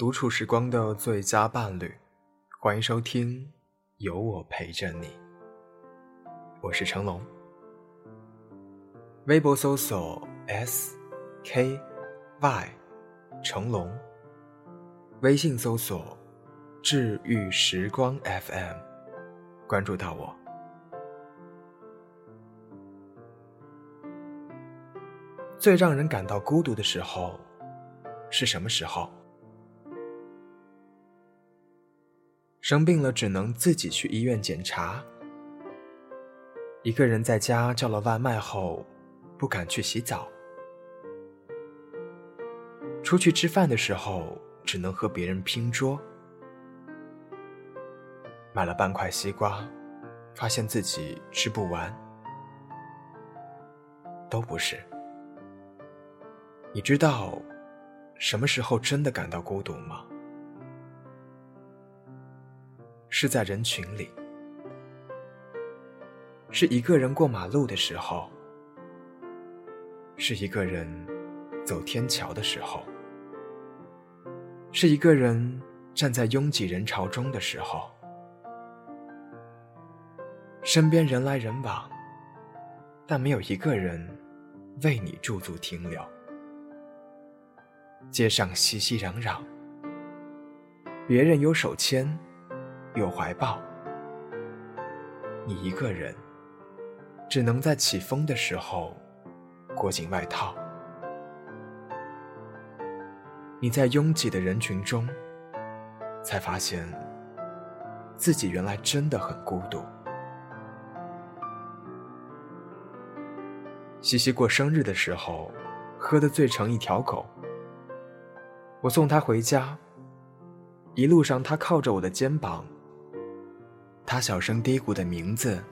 独处时光的最佳伴侣，欢迎收听《有我陪着你》。我是成龙。微博搜索 S K Y 成龙，微信搜索治愈时光 FM，关注到我。最让人感到孤独的时候是什么时候？生病了，只能自己去医院检查。一个人在家叫了外卖后，不敢去洗澡。出去吃饭的时候，只能和别人拼桌。买了半块西瓜，发现自己吃不完。都不是。你知道什么时候真的感到孤独吗？是在人群里，是一个人过马路的时候，是一个人走天桥的时候，是一个人站在拥挤人潮中的时候，身边人来人往，但没有一个人为你驻足停留。街上熙熙攘攘，别人有手牵。有怀抱，你一个人，只能在起风的时候裹紧外套。你在拥挤的人群中，才发现自己原来真的很孤独。西西过生日的时候，喝得醉成一条狗。我送他回家，一路上他靠着我的肩膀。他小声嘀咕的名字，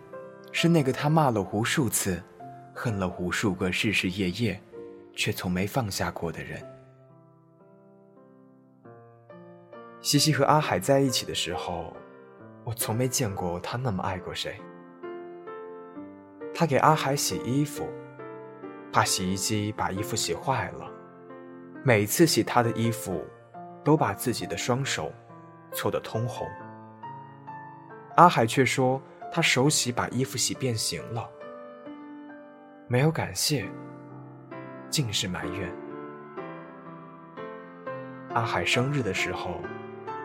是那个他骂了无数次、恨了无数个日日夜夜，却从没放下过的人。西西和阿海在一起的时候，我从没见过他那么爱过谁。他给阿海洗衣服，怕洗衣机把衣服洗坏了，每次洗他的衣服，都把自己的双手搓得通红。阿海却说：“他手洗把衣服洗变形了，没有感谢，尽是埋怨。”阿海生日的时候，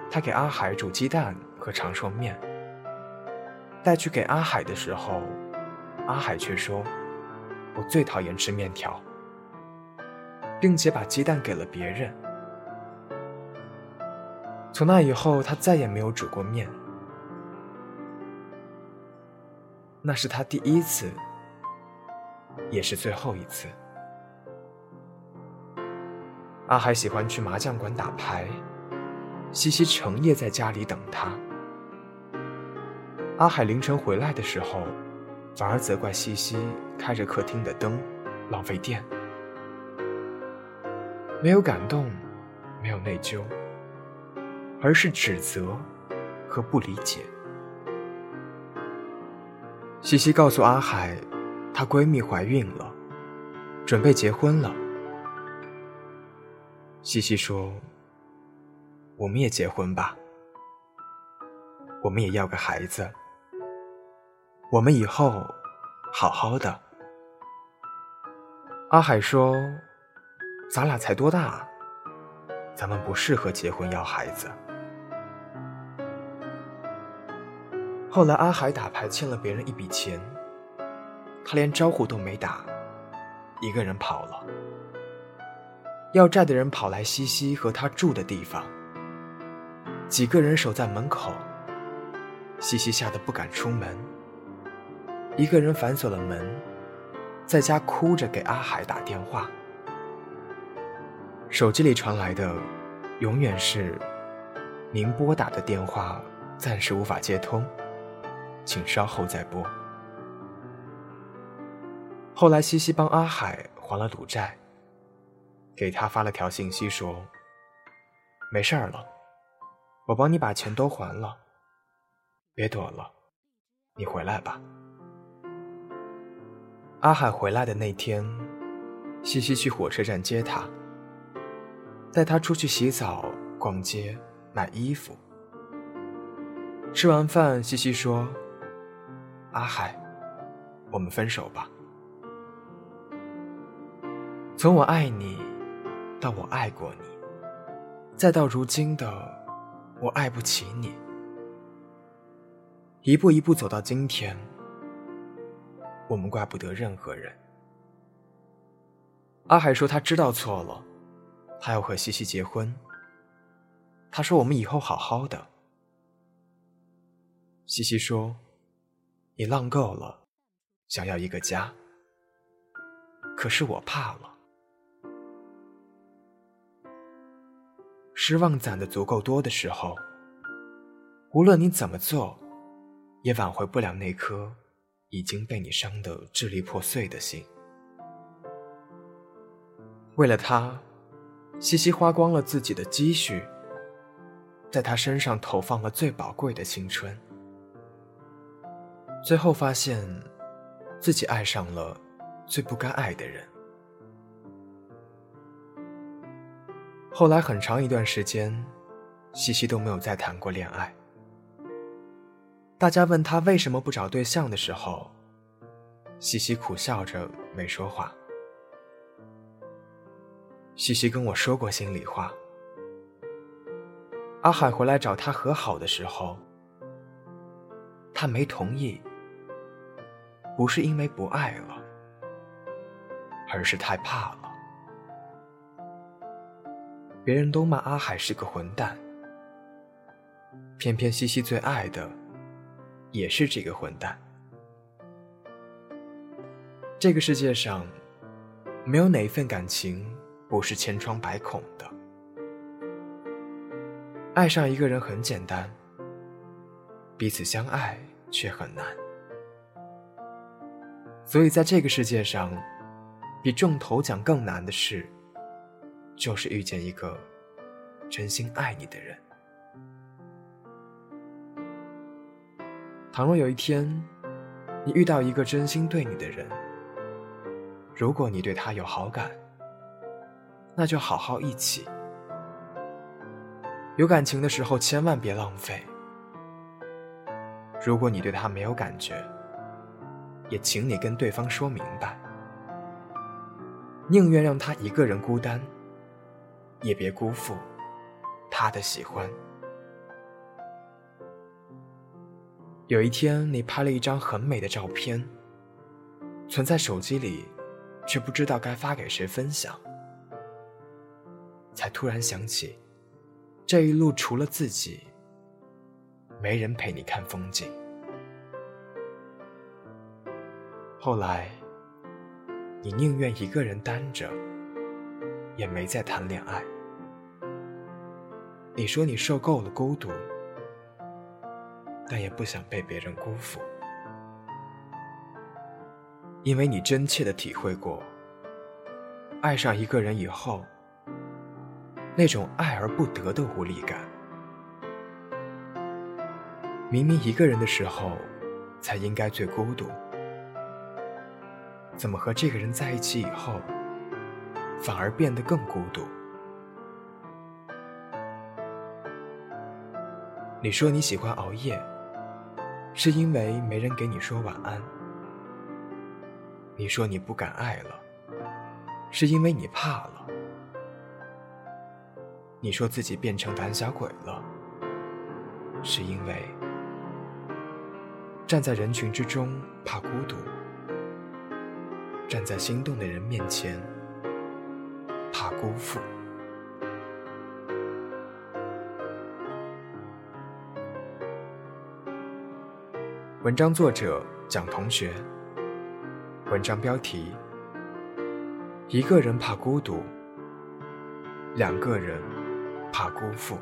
他给阿海煮鸡蛋和长寿面。带去给阿海的时候，阿海却说：“我最讨厌吃面条。”并且把鸡蛋给了别人。从那以后，他再也没有煮过面。那是他第一次，也是最后一次。阿海喜欢去麻将馆打牌，西西成夜在家里等他。阿海凌晨回来的时候，反而责怪西西开着客厅的灯，浪费电。没有感动，没有内疚，而是指责和不理解。西西告诉阿海，她闺蜜怀孕了，准备结婚了。西西说：“我们也结婚吧，我们也要个孩子，我们以后好好的。”阿海说：“咱俩才多大，咱们不适合结婚要孩子。”后来，阿海打牌欠了别人一笔钱，他连招呼都没打，一个人跑了。要债的人跑来西西和他住的地方，几个人守在门口。西西吓得不敢出门，一个人反锁了门，在家哭着给阿海打电话。手机里传来的，永远是“您拨打的电话暂时无法接通”。请稍后再拨。后来，西西帮阿海还了赌债，给他发了条信息说：“没事儿了，我帮你把钱都还了，别躲了，你回来吧。”阿海回来的那天，西西去火车站接他，带他出去洗澡，逛街、买衣服。吃完饭，西西说：“阿海，我们分手吧。从我爱你，到我爱过你，再到如今的我爱不起你，一步一步走到今天，我们怪不得任何人。”阿海说他知道错了，他要和西西结婚。他说我们以后好好的。西西说：“你浪够了，想要一个家。可是我怕了。失望攒的足够多的时候，无论你怎么做，也挽回不了那颗已经被你伤得支离破碎的心。为了他，西西花光了自己的积蓄，在他身上投放了最宝贵的青春。”最后发现，自己爱上了最不该爱的人。后来很长一段时间，西西都没有再谈过恋爱。大家问他为什么不找对象的时候，西西苦笑着没说话。西西跟我说过心里话。阿海回来找他和好的时候，他没同意。不是因为不爱了，而是太怕了。别人都骂阿海是个混蛋，偏偏西西最爱的也是这个混蛋。这个世界上，没有哪一份感情不是千疮百孔的。爱上一个人很简单，彼此相爱却很难。所以，在这个世界上，比中头奖更难的事，就是遇见一个真心爱你的人。倘若有一天，你遇到一个真心对你的人，如果你对他有好感，那就好好一起。有感情的时候，千万别浪费。如果你对他没有感觉，也请你跟对方说明白，宁愿让他一个人孤单，也别辜负他的喜欢。有一天，你拍了一张很美的照片，存在手机里，却不知道该发给谁分享，才突然想起，这一路除了自己，没人陪你看风景。后来，你宁愿一个人单着，也没再谈恋爱。你说你受够了孤独，但也不想被别人辜负，因为你真切的体会过，爱上一个人以后，那种爱而不得的无力感。明明一个人的时候，才应该最孤独。怎么和这个人在一起以后，反而变得更孤独？你说你喜欢熬夜，是因为没人给你说晚安。你说你不敢爱了，是因为你怕了。你说自己变成胆小鬼了，是因为站在人群之中怕孤独。站在心动的人面前，怕辜负。文章作者蒋同学。文章标题：一个人怕孤独，两个人怕辜负。